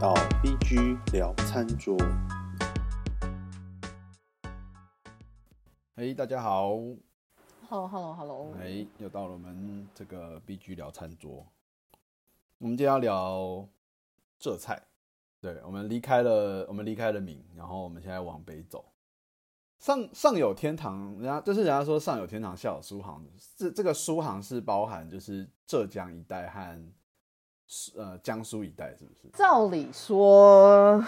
到 BG 聊餐桌。哎，大家好，Hello，Hello，Hello。哎，又到了我们这个 BG 聊餐桌。我们今天要聊浙菜，对，我们离开了，我们离开了闽，然后我们现在往北走。上上有天堂，人家就是人家说上有天堂，下有苏杭。这这个苏杭是包含就是浙江一带和呃江苏一带，是不是？照理说，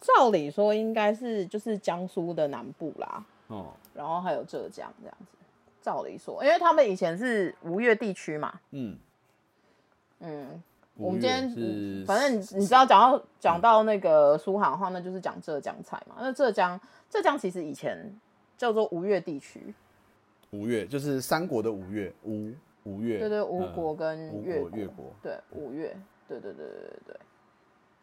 照理说应该是就是江苏的南部啦，哦，然后还有浙江这样子。照理说，因为他们以前是吴越地区嘛，嗯，嗯，我们今天反正你你知道讲到讲到那个苏杭的话，那就是讲浙江菜嘛。那浙江浙江其实以前叫做吴越地区，吴越，就是三国的吴越，吴吴越，对对，吴嗯国跟吴越国越国，对，五月，对对对对对对。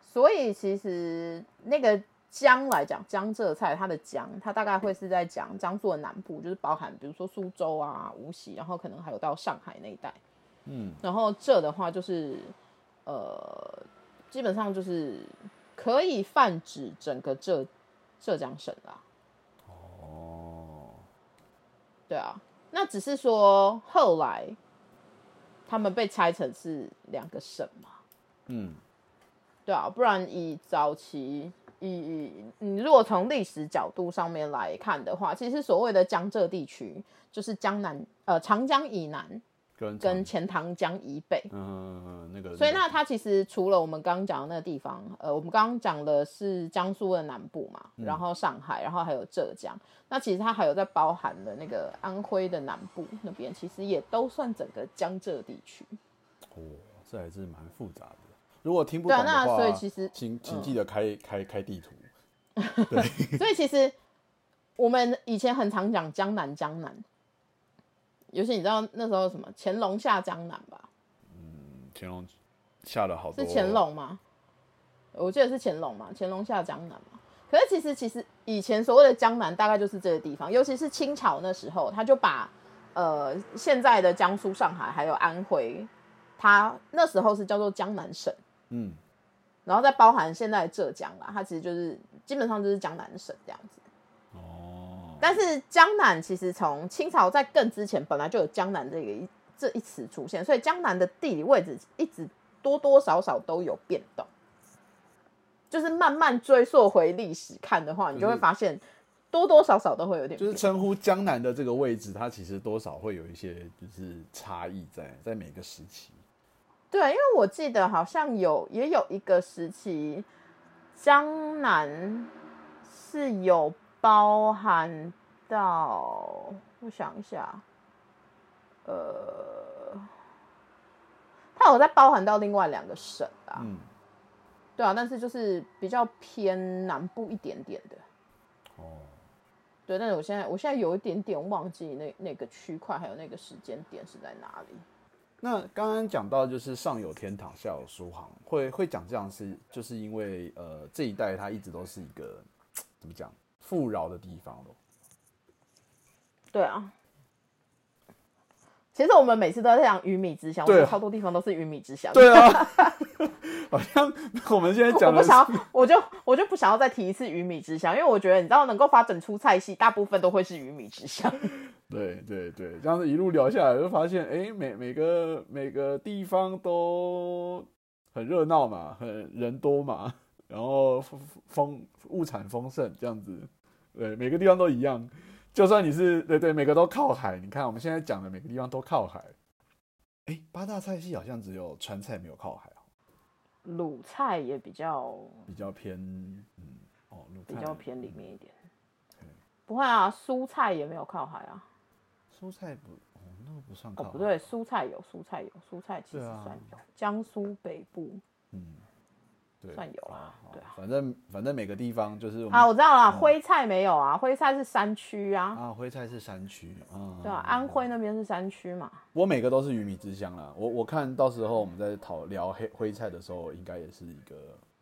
所以其实那个江来讲，江浙菜它的江，它大概会是在讲江苏的南部，就是包含比如说苏州啊、无锡，然后可能还有到上海那一带。嗯，然后浙的话就是呃，基本上就是可以泛指整个浙浙江省啦。哦，对啊，那只是说后来他们被拆成是两个省嘛。嗯，对啊，不然以早期以以你如果从历史角度上面来看的话，其实所谓的江浙地区就是江南呃长江以南跟跟钱塘江以北。嗯那个，所以那它其实除了我们刚刚讲的那个地方，呃，我们刚刚讲的是江苏的南部嘛，然后上海，然后还有浙江，那其实它还有在包含了那个安徽的南部那边，其实也都算整个江浙地区。哦，这还是蛮复杂的。如果听不懂的话，那所以其实请请嗯记得开开开地图。对所以其实我们以前很常讲江南，江南，尤其你知道那时候什么乾隆下江南吧？嗯乾隆下了好多，是乾隆吗？我记得是乾隆嘛，乾隆下江南嘛。可是其实其实以前所谓的江南大概就是这个地方，尤其是清朝那时候，他就把呃现在的江苏、上海还有安徽，它那时候是叫做江南省，嗯，然后再包含现在的浙江啦，它其实就是基本上就是江南省这样子。哦，但是江南其实从清朝在更之前本来就有江南这个一这一词出现，所以江南的地理位置一直多多少少都有变动。就是慢慢追溯回历史看的话，你就会发现多多少少都会有点就是称呼江南的这个位置，它其实多少会有一些就是差异在在每个时期。对，因为我记得好像有也有一个时期，江南是有包含到，我想一下，呃，它有在包含到另外两个省啊，嗯，对啊，但是就是比较偏南部一点点的，哦，对，但是我现在我现在有一点点忘记那那个区块还有那个时间点是在哪里。那刚刚讲到就是上有天堂，下有苏杭，会会讲这样是就是因为呃这一带它一直都是一个怎么讲富饶的地方咯。对啊，其实我们每次都在讲鱼米之乡，我超多地方都是鱼米之乡。对啊，好像我们现在我讲我不想要，我就我就不想要再提一次鱼米之乡，因为我觉得你知道能够发展出菜系，大部分都会是鱼米之乡。对对对，这样子一路聊下来，就发现哎、每每个每个地方都很热闹嘛，很人多嘛，然后丰丰物产丰盛这样子，对，每个地方都一样。就算你是对对，每个都靠海，你看我们现在讲的每个地方都靠海。哎、八大菜系好像只有川菜没有靠海哦，鲁菜也比较比较偏嗯哦，鲁菜比较偏里面一点。不会啊，蔬菜也没有靠海啊。蔬菜不哦，那个不算靠哦，不对，蔬菜有，蔬菜有，蔬菜其实算有。江苏北部嗯，对，算有啦好对啊反正反正每个地方就是啊，我知道了，徽菜没有啊，徽菜是山区啊。啊，徽菜是山区啊，对啊，安徽那边是山区嘛。我每个都是鱼米之乡啦。我我看到时候我们在讨聊黑徽菜的时候，应该也是一个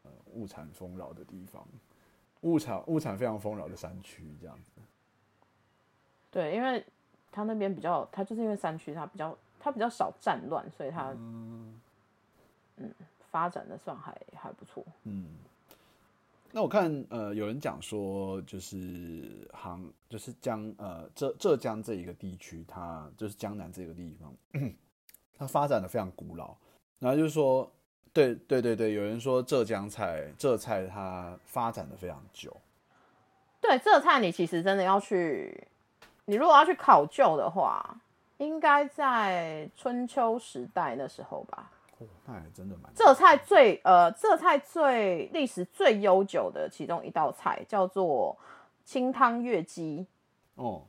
呃物产丰饶的地方，物产物产非常丰饶的山区这样子。对，因为它那边比较，它就是因为山区，它比较它比较少战乱，所以它嗯，发展的算还还不错。嗯，那我看呃有人讲说，就是杭就是江呃浙浙江这一个地区，它就是江南这个地方，它发展的非常古老。然后就是说，对对对对，有人说浙江菜浙菜它发展的非常久。对，浙菜你其实真的要去，你如果要去考究的话，应该在春秋时代那时候吧。哦，那还真的蛮浙菜最呃，浙菜最历史最悠久的其中一道菜叫做清汤月鸡，哦，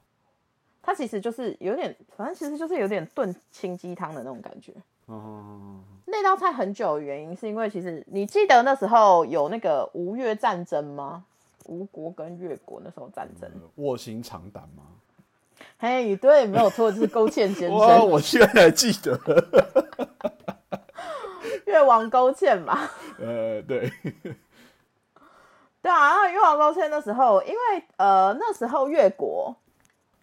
它其实就是有点，反正其实就是有点炖清鸡汤的那种感觉。哦，那道菜很久的原因是因为其实你记得那时候有那个吴越战争吗？吴国跟越国那时候战争，卧薪尝胆吗？嘿，对，没有错，就是勾践 先哇，生，我居然还记得。越王勾践嘛。呃，对，对啊，然后越王勾践那时候，因为呃那时候越国，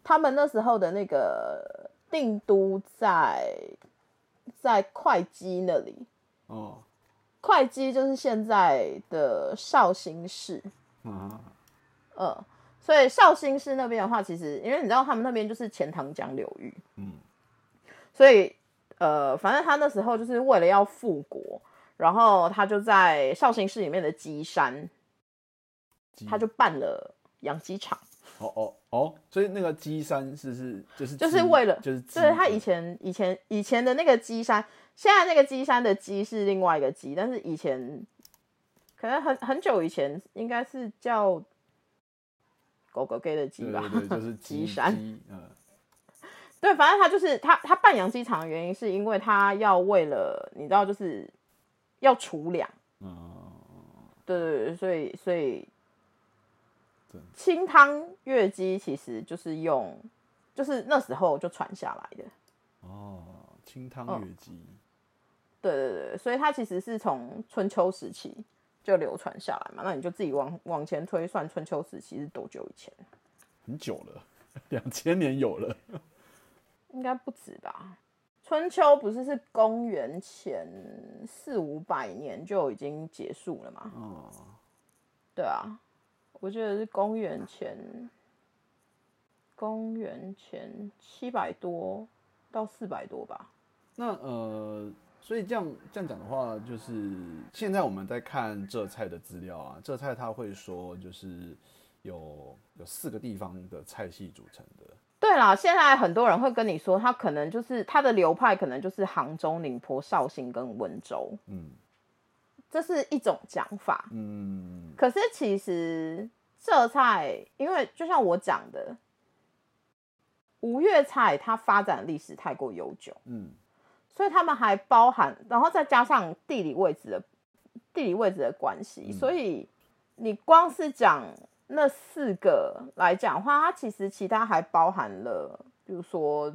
他们那时候的那个定都在在会稽那里，哦，会稽就是现在的绍兴市，啊，呃，所以绍兴市那边的话，其实因为你知道他们那边就是钱塘江流域，嗯，所以呃，反正他那时候就是为了要复国，然后他就在绍兴市里面的鸡山，他就办了养鸡场。哦哦哦，所以那个鸡山是是就是就是为了就是鸡对他以前以前以前的那个鸡山，现在那个鸡山的鸡是另外一个鸡，但是以前可能很很久以前应该是叫狗狗给的鸡吧，对对对，就是鸡鸡 山。鸡嗯对，反正他就是他他办养鸡场的原因是因为他要为了你知道就是要储粮，嗯，对对对，所以所以清汤月鸡其实就是用就是那时候就传下来的。哦，清汤嗯月鸡，对对对，所以它其实是从春秋时期就流传下来嘛，那你就自己往往前推算，春秋时期是多久以前？很久了，两千年有了。应该不止吧？春秋不是是公元前四五百年就已经结束了吗？哦，对啊，我记得是公元前公元前七百多到四百多吧。那呃，所以这样这样讲的话，就是现在我们在看浙菜的资料啊，浙菜它会说就是有有四个地方的菜系组成的。对啦，现在很多人会跟你说，他可能就是他的流派，可能就是杭州、宁波、绍兴跟温州，嗯。这是一种讲法。嗯。可是其实浙菜，因为就像我讲的，吴越菜它发展历史太过悠久，嗯。所以他们还包含，然后再加上地理位置的地理位置的关系，嗯。所以你光是讲那四个来讲的话，它其实其他还包含了，比如说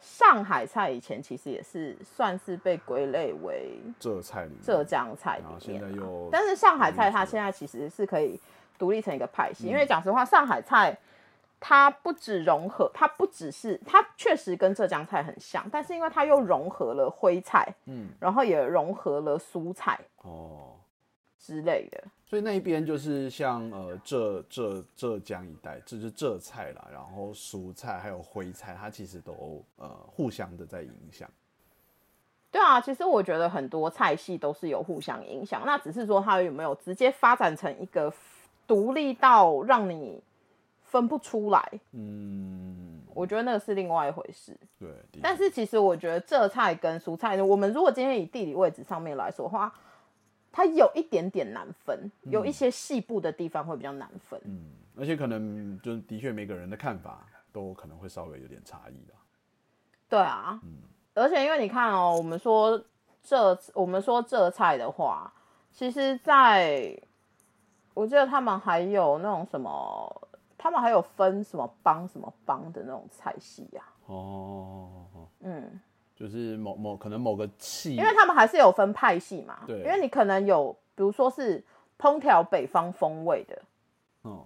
上海菜，以前其实也是算是被归类为浙菜里面，浙江菜里面嘛，现在又但是上海菜它现在其实是可以独立成一个派嗯系，因为讲实话，上海菜它不只融合，它不只是它确实跟浙江菜很像，但是因为它又融合了徽菜，嗯。然后也融合了苏菜哦，之类的。所以那一边就是像呃浙浙浙江一带，这就是浙菜啦，然后蜀菜还有徽菜，它其实都呃互相的在影响。对啊，其实我觉得很多菜系都是有互相影响，那只是说它有没有直接发展成一个独立到让你分不出来，嗯，我觉得那个是另外一回事。对，但是其实我觉得浙菜跟蔬菜呢，我们如果今天以地理位置上面来说的话，它有一点点难分，有一些细部的地方会比较难分。嗯，而且可能就是的确每个人的看法都可能会稍微有点差异啦。对啊，而且因为你看哦，我们说浙，我们说浙菜的话，其实在我记得他们还有那种什么，他们还有分什么帮什么帮的那种菜系呀、哦，嗯，就是某某可能某个系，因为他们还是有分派系嘛。对因为你可能有，比如说是烹调北方风味的，哦，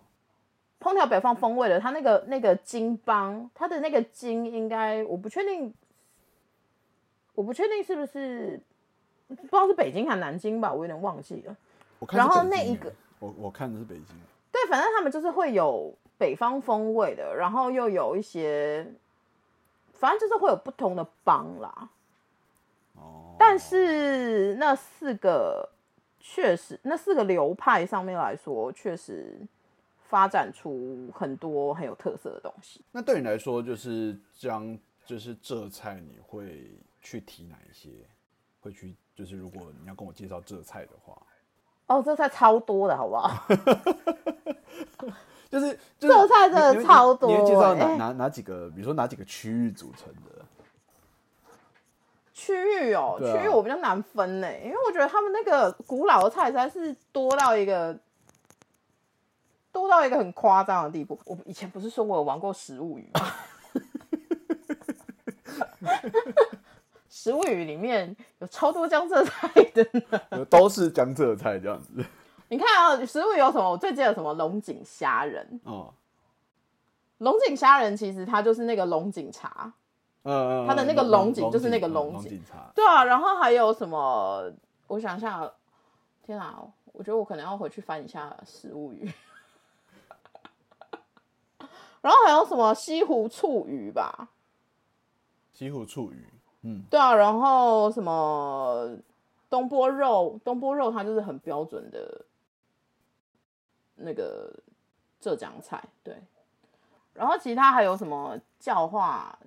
烹调北方风味的，它那个那个金帮，它的那个金应该我不确定，我不确定是不是不知道是北京还是南京吧，我有点忘记了。然后那一个，我我看的是北京。对，反正他们就是会有北方风味的，然后又有一些，反正就是会有不同的帮啦。哦，但是那四个确实，那四个流派上面来说，确实发展出很多很有特色的东西。那对你来说，就是将，就是浙菜，你会去提哪一些？会去，就是如果你要跟我介绍浙菜的话，哦，浙菜超多的好不好？就是就是浙菜真的超多你会介绍哪欸哪哪几个？比如说哪几个区域组成的？区域哦，区域我比较难分呢，因为我觉得他们那个古老的菜实在是多到一个多到一个很夸张的地步。我以前不是说我有玩过食物语吗？食物语里面有超多江浙菜的呢。都是江浙菜这样子。你看啊，食物有什么？我最记得什么龙井虾仁。哦，龙井虾仁其实它就是那个龙井茶，嗯，它的那个龙井就是那个龙井龙井茶。对啊，然后还有什么？我想一下，天啊，我觉得我可能要回去翻一下《食物语》。然后还有什么西湖醋鱼吧？西湖醋鱼，嗯，对啊，然后什么东坡肉？东坡肉它就是很标准的那个浙江菜，对。然后其他还有什么教化？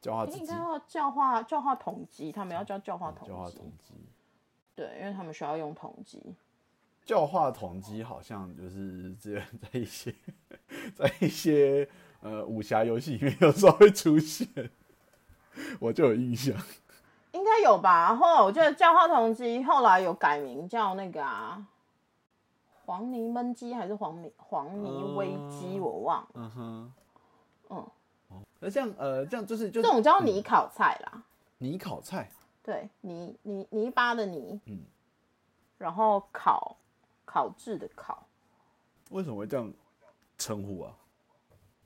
教化应该要教化教化统计，他们要叫教化统教化。统计。对，因为他们需要用统计。教化统计好像就是之前在一些 在一些呃武侠游戏里面有时候会出现，我就有印象。应该有吧？然后我记得教化统计后来有改名叫那个啊，黄泥焖鸡还是黄泥黄泥煨鸡，嗯我忘了。嗯哼，嗯，那这样呃这样就是就这种叫泥烤菜啦。泥烤菜，对，泥泥泥巴的泥，嗯然后烤烤制的烤，为什么会这样称呼啊？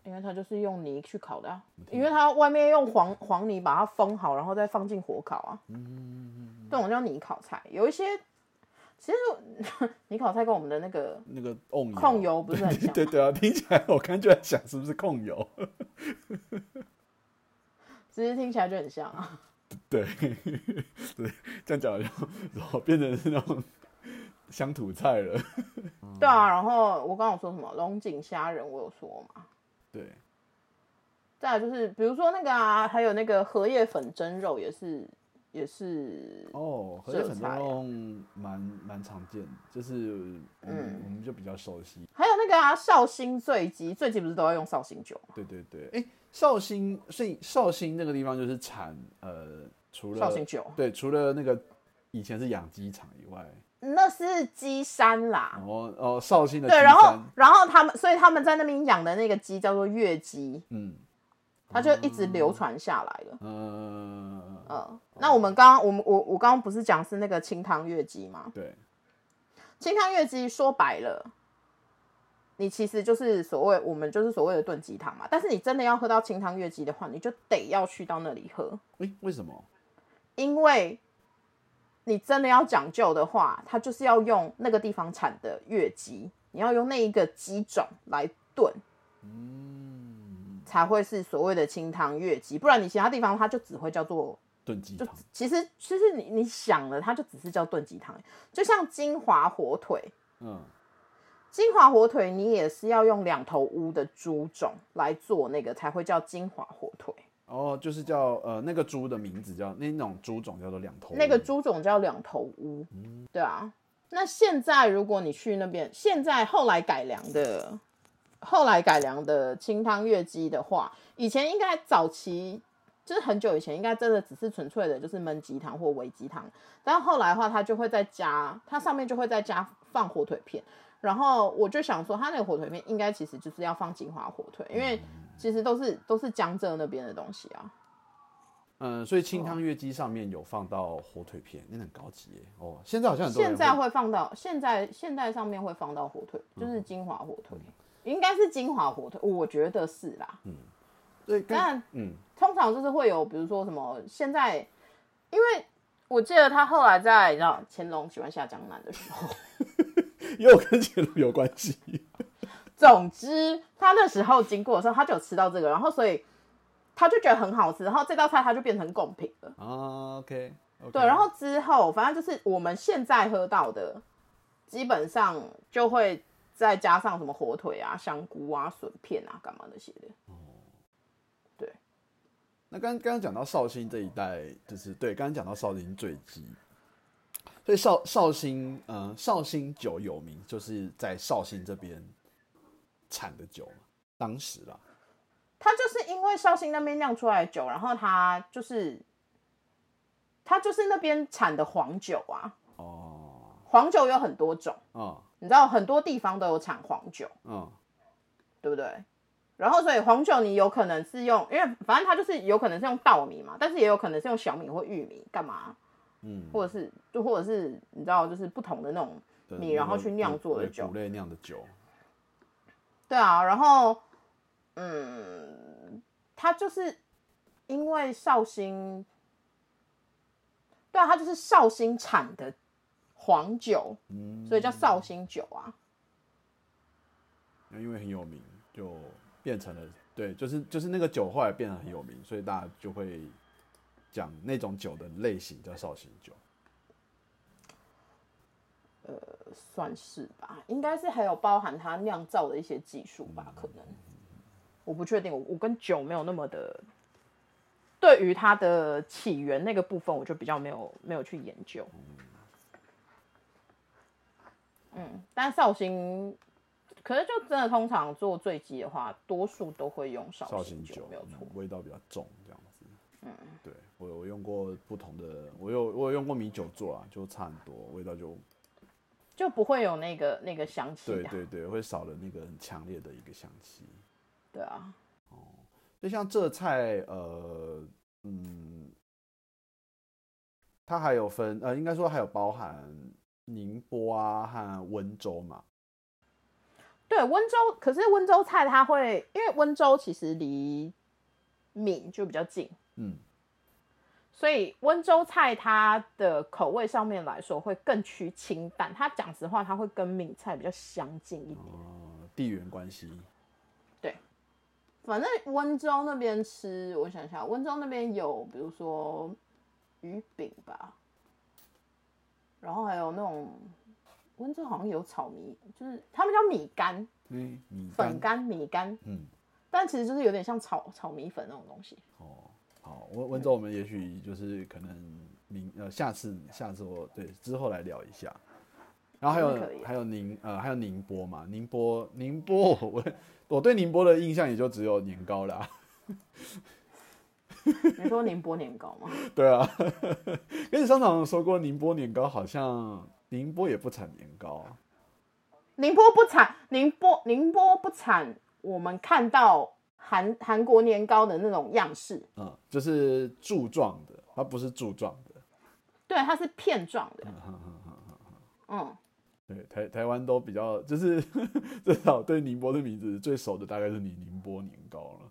因为它就是用泥去烤的啊。因为它外面用黄黄泥把它封好，然后再放进火烤啊。嗯，这种叫泥烤菜。有一些其实你烤菜跟我们的那个那个控油，控油不是很对对啊，听起来我刚就在想是不是控油？其实听起来就很像啊。对 对，这样讲然后变成是那种乡土菜了。对啊，然后我刚刚有说什么龙井虾仁，我有说嘛。对，再来就是比如说那个啊，还有那个荷叶粉蒸肉也是也是哦，荷叶粉浙菜啊蒸肉蛮蛮常见的，就是我们、我们就比较熟悉。还有那个啊绍兴醉鸡，醉鸡不是都要用绍兴酒吗？对对对，哎，绍兴，所以绍兴那个地方就是产呃，除了绍兴酒对，除了那个以前是养鸡场以外，那是鸡山啦。哦哦，绍兴的对，然后然后他们，所以他们在那边养的那个鸡叫做月鸡，嗯它就一直流传下来了。呃，嗯，那我们刚刚我们我我刚刚不是讲是那个清汤月鸡吗？对，清汤月鸡说白了，你其实就是所谓我们就是所谓的炖鸡汤嘛。但是你真的要喝到清汤月鸡的话，你就得要去到那里喝，哎，为什么？因为你真的要讲究的话，它就是要用那个地方产的月鸡，你要用那一个鸡种来炖，嗯，才会是所谓的清汤月鸡。不然你其他地方它就只会叫做就炖鸡汤，其实其实你你想了，它就只是叫炖鸡汤，就像金华火腿。嗯，金华火腿你也是要用两头乌的猪种来做那个，才会叫金华火腿。哦，就是叫呃那个猪的名字叫那种猪种叫做两头乌，那个猪种叫两头乌，对啊。那现在如果你去那边，现在后来改良的，后来改良的清汤月鸡的话，以前应该早期就是很久以前，应该真的只是纯粹的就是焖鸡汤或煨鸡汤，但后来的话，它就会再加，它上面就会再加放火腿片。然后我就想说，它那个火腿片应该其实就是要放金华火腿，因为其实都是都是江浙那边的东西啊。嗯，所以清汤月鸡上面有放到火腿片，那很高级耶。哦，现在好像很多现在会放到现在现在上面会放到火腿，就是金华火腿，应该是金华火腿，我觉得是啦。嗯对，跟但嗯通常就是会有，比如说什么现在，因为我我记得他后来在你知道乾隆喜欢下江南的时候，又跟乾隆有关系。总之他那时候经过的时候，他就有吃到这个，然后所以他就觉得很好吃，然后这道菜他就变成贡品了。啊，OK，, 对，然后之后反正就是我们现在喝到的，基本上就会再加上什么火腿啊、香菇啊、笋片啊、干嘛那些的。对，那刚刚刚讲到绍兴这一带，就是对，刚刚讲到绍兴醉鸡，所以绍绍兴，嗯、绍兴酒有名，就是在绍兴这边产的酒嘛，当时啦，他就是因为绍兴那边酿出来的酒，然后他就是他就是那边产的黄酒啊，哦，黄酒有很多种，嗯。你知道很多地方都有产黄酒，嗯，对不对？然后所以黄酒你有可能是用，因为反正它就是有可能是用稻米嘛，但是也有可能是用小米或玉米干嘛，嗯，或者是就或者是你知道就是不同的那种米，然后去酿做的酒。类酿的酒，对啊，然后嗯，它就是因为绍兴，对啊，它就是绍兴产的黄酒，嗯，所以叫绍兴酒啊。因为很有名，就变成了对，就是就是那个酒后来变得很有名，所以大家就会讲那种酒的类型叫绍兴酒。呃算是吧，应该是还有包含它酿造的一些技术吧，可能我不确定，我我跟酒没有那么的，对于它的起源那个部分，我就比较没有没有去研究。嗯，但绍兴，可是就真的通常做醉鸡的话，多数都会用绍绍兴酒，没有错嗯。味道比较重，这样子。嗯，对我我用过不同的，我有我有用过米酒做啊，就差很多，味道就就不会有那个那个香气啊。对对对，会少了那个很强烈的一个香气。对啊，哦就像这菜，呃，嗯，它还有分，呃，应该说还有包含宁波啊和温州嘛。对温州，可是温州菜它会，因为温州其实离闽就比较近，嗯，所以温州菜它的口味上面来说会更趋清淡。它讲实话，它会跟闽菜比较相近一点。哦，地缘关系，对反正温州那边吃，我想想，温州那边有比如说鱼饼吧，然后还有那种温州好像有炒米，就是他们叫米干、嗯，米粉干、米干，嗯，但其实就是有点像炒炒米粉那种东西。哦，好，温温州我们也许就是可能明呃下次下次我对之后来聊一下。然后还有还有宁呃还有宁波嘛，宁波宁波我我对宁波的印象也就只有年糕啦。你说宁波年糕吗？对啊，跟你商场说过，宁波年糕好像宁波也不产年糕啊。宁波不产，宁波宁波不产，我们看到韩韩国年糕的那种样式，嗯，就是柱状的，它不是柱状的。对，它是片状的。嗯，对，台台湾都比较，就是 至少对宁波的名字最熟的大概是你宁波年糕了。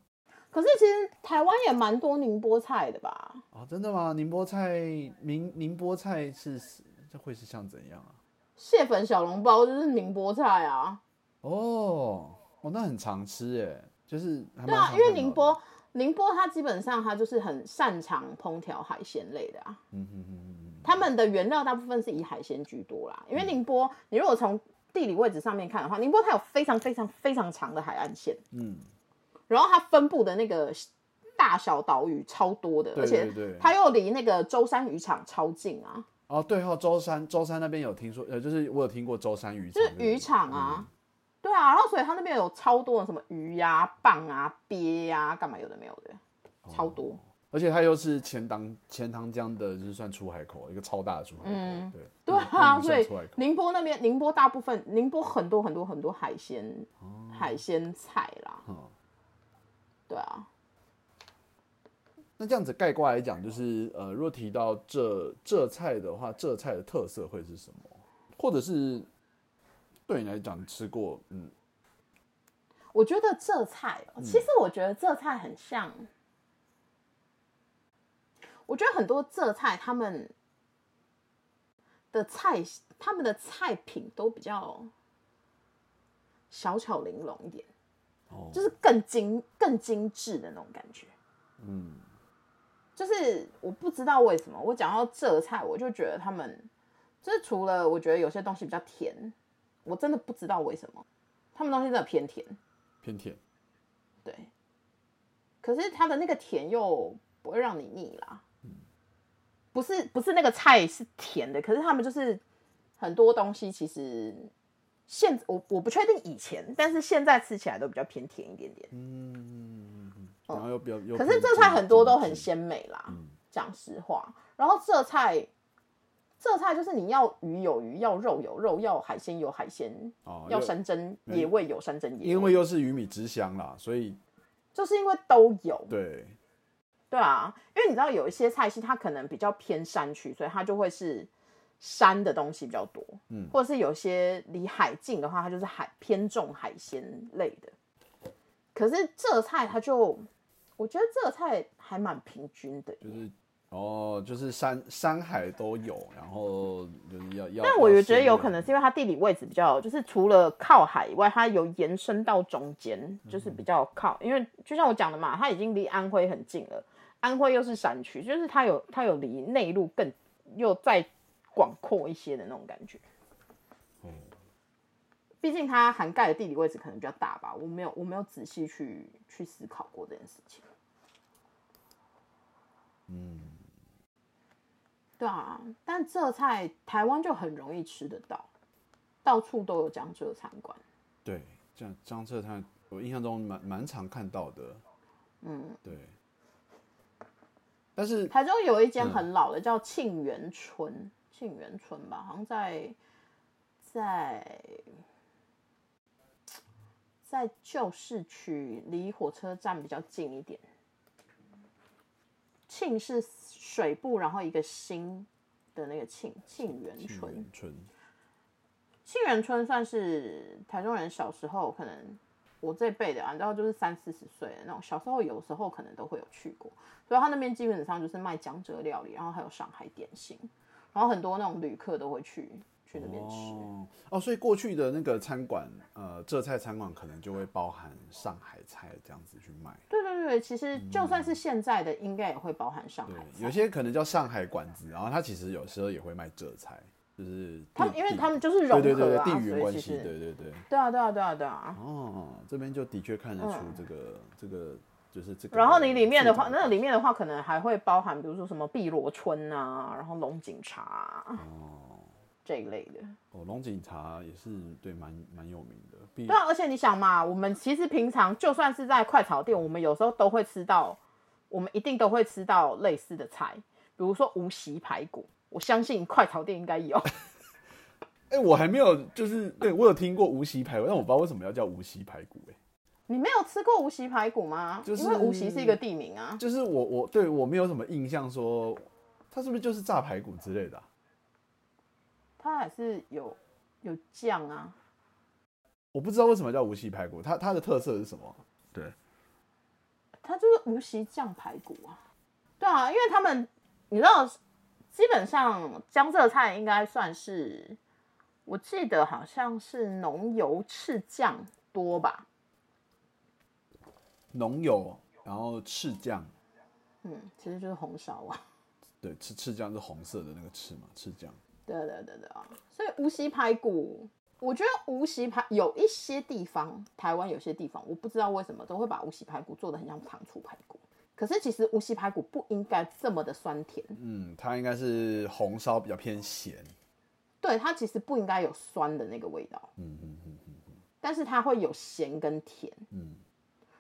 可是其实台湾也蛮多宁波菜的吧？啊，真的吗？宁波菜，宁宁波菜是这会是像怎样啊？蟹粉小笼包就是宁波菜啊。哦，哦，那很常吃耶，就是对啊，因为宁波宁波它基本上它就是很擅长烹调海鲜类的啊。嗯哼哼他们的原料大部分是以海鲜居多啦，因为宁波，你如果从地理位置上面看的话，宁波它有非常非常非常长的海岸线，嗯，然后它分布的那个大小岛屿超多的，对而且它又离那个舟山渔场超近啊，哦，对哦，舟山舟山那边有听说，呃，就是我有听过舟山渔场就是渔场啊，对啊，然后所以它那边有超多的什么鱼呀、蚌啊、鳖呀、干嘛有的没有的，超多。而且它又是钱塘钱塘江的，就是算出海口，一个超大的出海口，嗯对对啊，所以宁波那边，宁波大部分，宁波很多很多很多海鲜，哦海鲜菜啦，嗯对啊，那这样子概括来讲，就是呃，如果提到这这菜的话，浙菜的特色会是什么？或者是对你来讲吃过，嗯，我觉得浙菜、哦，其实我觉得浙菜很像，我觉得很多浙菜他们的菜，他们的菜品都比较小巧玲珑一点，哦，就是更精更精致的那种感觉。嗯，就是我不知道为什么，我讲到浙菜，我就觉得他们就是除了我觉得有些东西比较甜，我真的不知道为什么他们东西真的偏甜，偏甜。对。可是它的那个甜又不会让你腻啦，不是不是那个菜是甜的，可是他们就是很多东西其实现我我不确定以前，但是现在吃起来都比较偏甜一点点。嗯，然后又比较又可是这菜很多都很鲜美啦，讲实话。然后这菜，这菜就是你要鱼有鱼，要肉有肉，要海鲜有海鲜，要哦要山珍野味有山珍野味，因为又是鱼米之乡啦，所以就是因为都有，对，对啊，因为你知道有一些菜系它可能比较偏山区，所以它就会是山的东西比较多，嗯或者是有些离海近的话，它就是海偏重海鲜类的。可是这菜它就，我觉得这个菜还蛮平均的，就是哦，就是山山海都有，然后就是要要。但我也觉得有可能是因为它地理位置比较，就是除了靠海以外，它有延伸到中间，就是比较靠。因为就像我讲的嘛，它已经离安徽很近了，安徽又是山区，就是它有它有离内陆更又再广阔一些的那种感觉。哦毕竟它涵盖的地理位置可能比较大吧，我没有我没有仔细去去思考过这件事情。嗯，对啊，但浙菜台湾就很容易吃得到，到处都有江浙餐馆。对，这样江浙菜我印象中蛮蛮常看到的，嗯，对。但是台中有一间嗯很老的，叫庆元村，庆元村吧，好像在在在旧市区，离火车站比较近一点。庆是水部，然后一个新的那个庆，庆元庆村。元村，庆元村算是台中人小时候可能我这辈的啊，你知道就是三四十岁的那种，小时候有时候可能都会有去过，所以他那边基本上就是卖江浙料理，然后还有上海点心，然后很多那种旅客都会去去那边吃。哦哦，所以过去的那个餐馆，呃，浙菜餐馆可能就会包含上海菜这样子去卖。对对对，其实就算是现在的，应该也会包含上海，菜。有些可能叫上海馆子，然后它其实有时候也会卖浙菜，就是他们因为他们就是融合对对对对啊，地缘关系，对对对。对啊对啊对啊对啊。哦，这边就的确看得出嗯这个、这个就是这个。然后你里面的话，那里面的话，可能还会包含，比如说什么碧螺春啊，然后龙井茶、啊、这一类的。哦，龙井茶也是对蛮蛮有名的，毕对啊，而且你想嘛，我们其实平常就算是在快炒店，我们有时候都会吃到，我们一定都会吃到类似的菜，比如说无锡排骨，我相信快炒店应该有。哎、我还没有，就是对我有听过无锡排骨，但我不知道为什么要叫无锡排骨、哎，你没有吃过无锡排骨吗？就是因为无锡是一个地名啊。就是我我对我没有什么印象说，它是不是就是炸排骨之类的啊、它还是有有酱啊，我不知道为什么叫无锡排骨，它它的特色是什么？对，它就是无锡酱排骨啊。对啊，因为他们你知道，基本上江浙菜应该算是，我记得好像是浓油赤酱多吧。浓油，然后赤酱，嗯，其实就是红烧啊。对，赤赤酱是红色的那个赤嘛，赤酱。对对对对啊！所以无锡排骨，我觉得无锡排有一些地方，台湾有些地方，我不知道为什么都会把无锡排骨做的很像糖醋排骨。可是其实无锡排骨不应该这么的酸甜，嗯，它应该是红烧比较偏咸。对它其实不应该有酸的那个味道，嗯嗯嗯嗯但是它会有咸跟甜，嗯，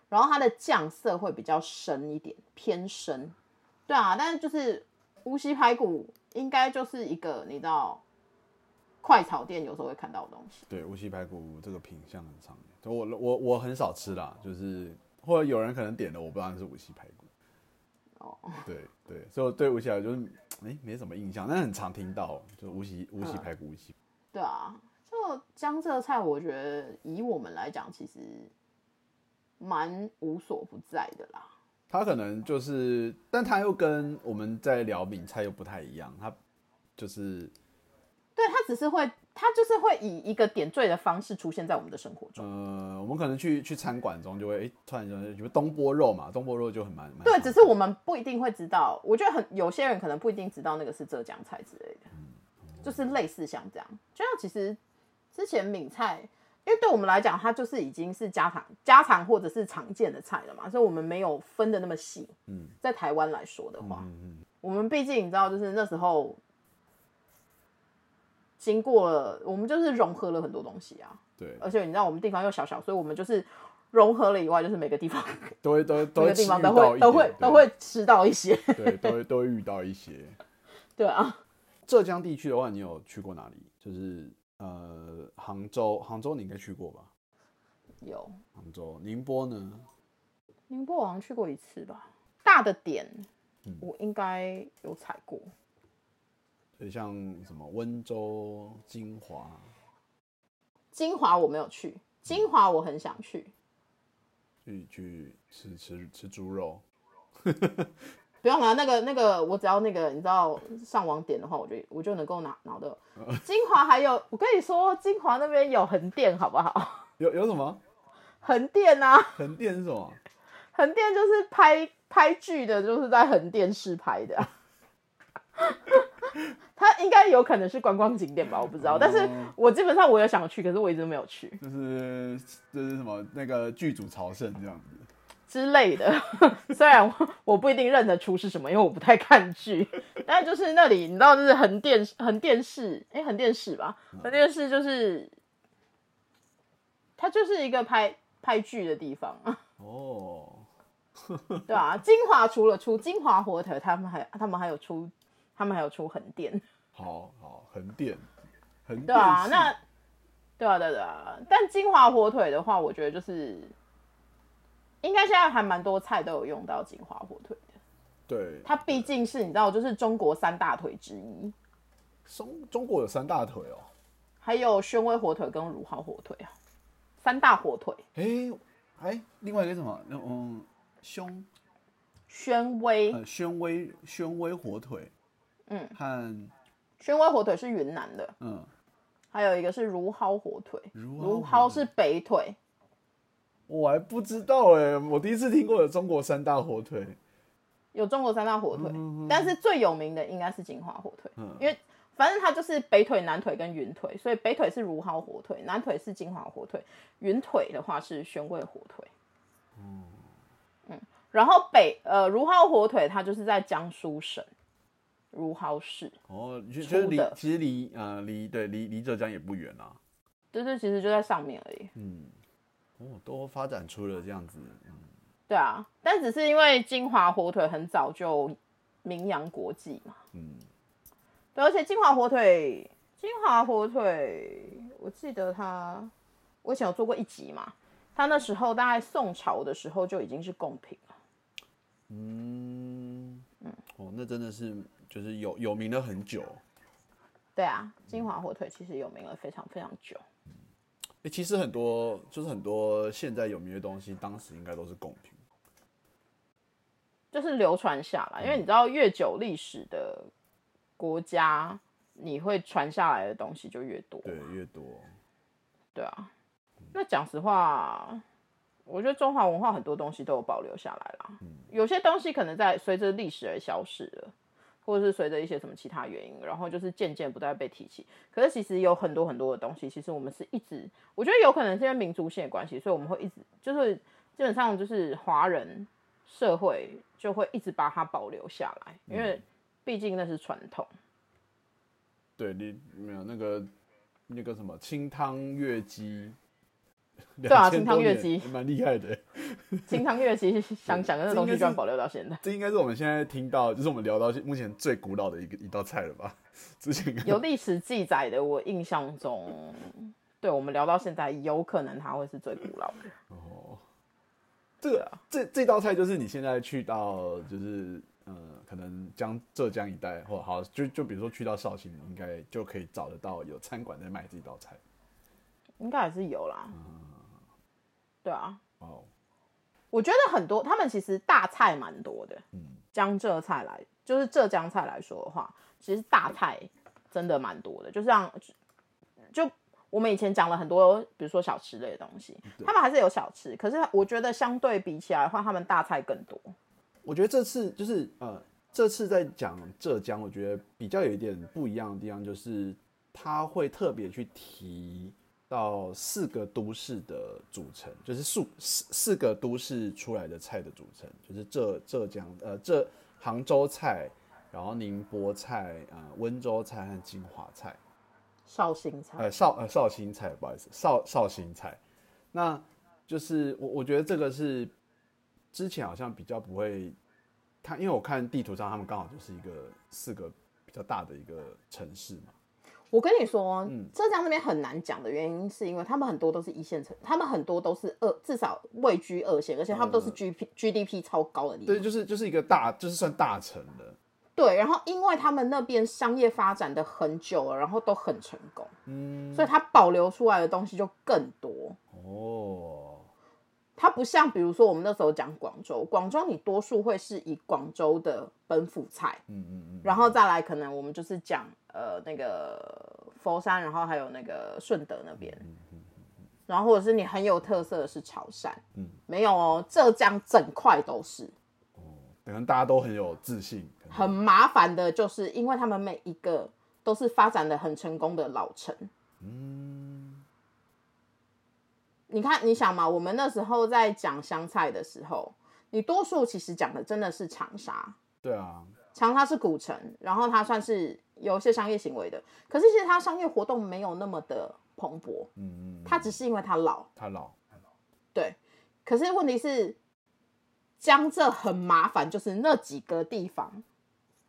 然后它的酱色会比较深一点，偏深。对啊，但是就是无锡排骨应该就是一个你知道，快炒店有时候会看到的东西。对，无锡排骨这个品相很常见，我我我很少吃啦，就是或者有人可能点的，我不知道那是无锡排骨。哦，对对，所以我对无锡排骨就是哎、没什么印象，但很常听到，就无锡无锡排骨，无锡对啊，就江浙菜，我觉得以我们来讲，其实蛮无所不在的啦。它可能就是，但他又跟我们在聊闽菜又不太一样，他就是对，他只是会，他就是会以一个点缀的方式出现在我们的生活中。呃，我们可能去去餐馆中就会，哎、突然就比如东坡肉嘛，东坡肉就很蛮蛮对，只是我们不一定会知道。我觉得很有些人可能不一定知道那个是浙江菜之类的，就是类似像这样。就像其实之前闽菜，因为对我们来讲，它就是已经是家常家常或者是常见的菜了嘛，所以我们没有分的那么细。嗯，在台湾来说的话，嗯嗯我们毕竟你知道，就是那时候经过了，我们就是融合了很多东西啊。对，而且你知道我们地方又小小，所以我们就是融合了以外，就是每个地方 都会都都地方都会都会都会吃到一些。对，对都会都会遇到一些。对啊，浙江地区的话，你有去过哪里？就是呃，杭州，杭州你应该去过吧？有杭州，宁波呢？宁波我好像去过一次吧，大的点嗯我应该有踩过。所以，像什么温州、金华，金华我没有去，金华我很想去。去去吃吃吃猪肉。不用了，那个那个，我只要那个你知道上网点的话，我就我就能够拿拿到。金华还有，我跟你说，金华那边有横店，好不好？有有什么？横店啊，横店是什么？横店就是拍拍剧的，就是在横店市拍的啊、它应该有可能是观光景点吧，我不知道。但是我基本上我有想去，可是我一直都没有去就是就是什么？那个剧组朝圣这样子。之类的。虽然我我不一定认得出是什么，因为我不太看剧，但就是那里你知道，就是横店横店市，哎、横店市吧，横店市就是它就是一个拍拍剧的地方。啊。哦，对啊，金华除了出金华火腿，他们还他们还有出，他们还有出横店，好好，横店，横店对啊，那对啊对啊对啊，但金华火腿的话，我觉得就是应该现在还蛮多菜都有用到金华火腿的，对，它毕竟是你知道，就是中国三大腿之一，中中国有三大腿哦。还有宣威火腿跟如皋火腿啊，三大火腿，哎哎，另外一个什么？嗯，胸宣威呃宣威宣威火腿，嗯，和宣威火腿是云南的，嗯。还有一个是如皋火腿，如如皋皋是北腿。我还不知道哎，我第一次听过有中国三大火腿。有中国三大火腿，嗯但是最有名的应该是金华火腿，嗯因为反正它就是北腿、南腿跟云腿，所以北腿是如蒿火腿，南腿是金华火腿，云腿的话是宣贵火腿。嗯，然后北呃如蒿火腿它就是在江苏省如蒿市，哦，就就是离其实离呃离对离离浙江也不远啊。就是其实就在上面而已。嗯，哦，都发展出了这样子。嗯对啊，但只是因为金华火腿很早就名扬国际嘛。嗯，对，而且金华火腿，金华火腿，我记得它，我以前有做过一集嘛，它那时候大概宋朝的时候就已经是贡品了。嗯哦，那真的是就是有有名了很久。对啊，金华火腿其实有名了非常非常久。哎、其实很多就是很多现在有名的东西，当时应该都是贡品。就是流传下来，因为你知道越久历史的国家，你会传下来的东西就越多。对，越多。对啊，那讲实话，我觉得中华文化很多东西都有保留下来啦。有些东西可能在随着历史而消失了，或者是随着一些什么其他原因，然后就是渐渐不再被提起。可是其实有很多很多的东西，其实我们是一直，我觉得有可能是因为民族性的关系，所以我们会一直就是基本上就是华人社会就会一直把它保留下来，因为毕竟那是传统。对你没有那个那个什么清汤月鸡，对啊清汤月鸡蛮厉害的。清汤乐其实想讲的那东西居然保留到现在。这应该是我们现在听到，就是我们聊到目前最古老的一个一道菜了吧？之前有历史记载的，我印象中，对我们聊到现在，有可能它会是最古老的。哦，这个这这道菜就是你现在去到就是呃，可能江浙江一带，或好就就比如说去到绍兴，应该就可以找得到有餐馆在卖这道菜。应该还是有啦。对啊，哦，我觉得很多他们其实大菜蛮多的。嗯江浙菜来，就是浙江菜来说的话，其实大菜真的蛮多的，就像就我们以前讲了很多，比如说小吃类的东西，他们还是有小吃，可是我觉得相对比起来的话，他们大菜更多。我觉得这次就是呃，这次在讲浙江，我觉得比较有一点不一样的地方，就是他会特别去提到四个都市的组成，就是四四四个都市出来的菜的组成，就是浙浙江呃浙杭州菜，然后宁波菜，呃温州菜和金华菜。绍兴菜，呃绍呃绍兴菜，不好意思，绍绍兴菜，那就是我我觉得这个是之前好像比较不会他，因为我看地图上他们刚好就是一个四个比较大的一个城市嘛，我跟你说，浙江那边很难讲的原因，是因为他们很多都是一线城，他们很多都是二，至少位居二线，而且他们都是 G P G D P 超高的地方。对，就是就是一个大，就是算大城的。对，然后因为他们那边商业发展的很久了，然后都很成功，嗯，所以它保留出来的东西就更多。哦，它不像比如说我们那时候讲广州，广州你多数会是以广州的本府菜，嗯嗯嗯，然后再来可能我们就是讲呃那个佛山，然后还有那个顺德那边，然后或者是你很有特色的是潮汕，嗯，没有哦，浙江整块都是。可能大家都很有自信。很麻烦的，就是因为他们每一个都是发展的很成功的老城。嗯，你看，你想嘛，我们那时候在讲湘菜的时候，你多数其实讲的真的是长沙。对啊，长沙是古城，然后它算是有一些商业行为的，可是其实它商业活动没有那么的蓬勃。嗯嗯，它只是因为它老，它老，对。可是问题是。江浙很麻烦，就是那几个地方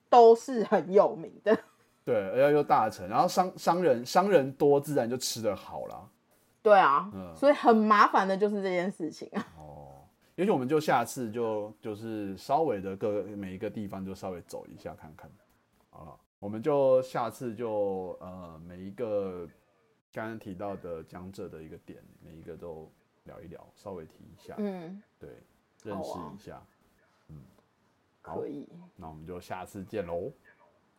都是很有名的，对，而且又大城，然后商商人商人多，自然就吃得好了。对啊，嗯，所以很麻烦的就是这件事情啊。哦，也许我们就下次就就是稍微的各每一个地方就稍微走一下看看。好了，我们就下次就呃每一个刚刚提到的江浙的一个点，每一个都聊一聊，稍微提一下。嗯，对。认识一下，嗯，可以，那我们就下次见喽。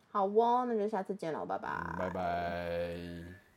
好哦，那就下次见喽，拜拜，拜拜。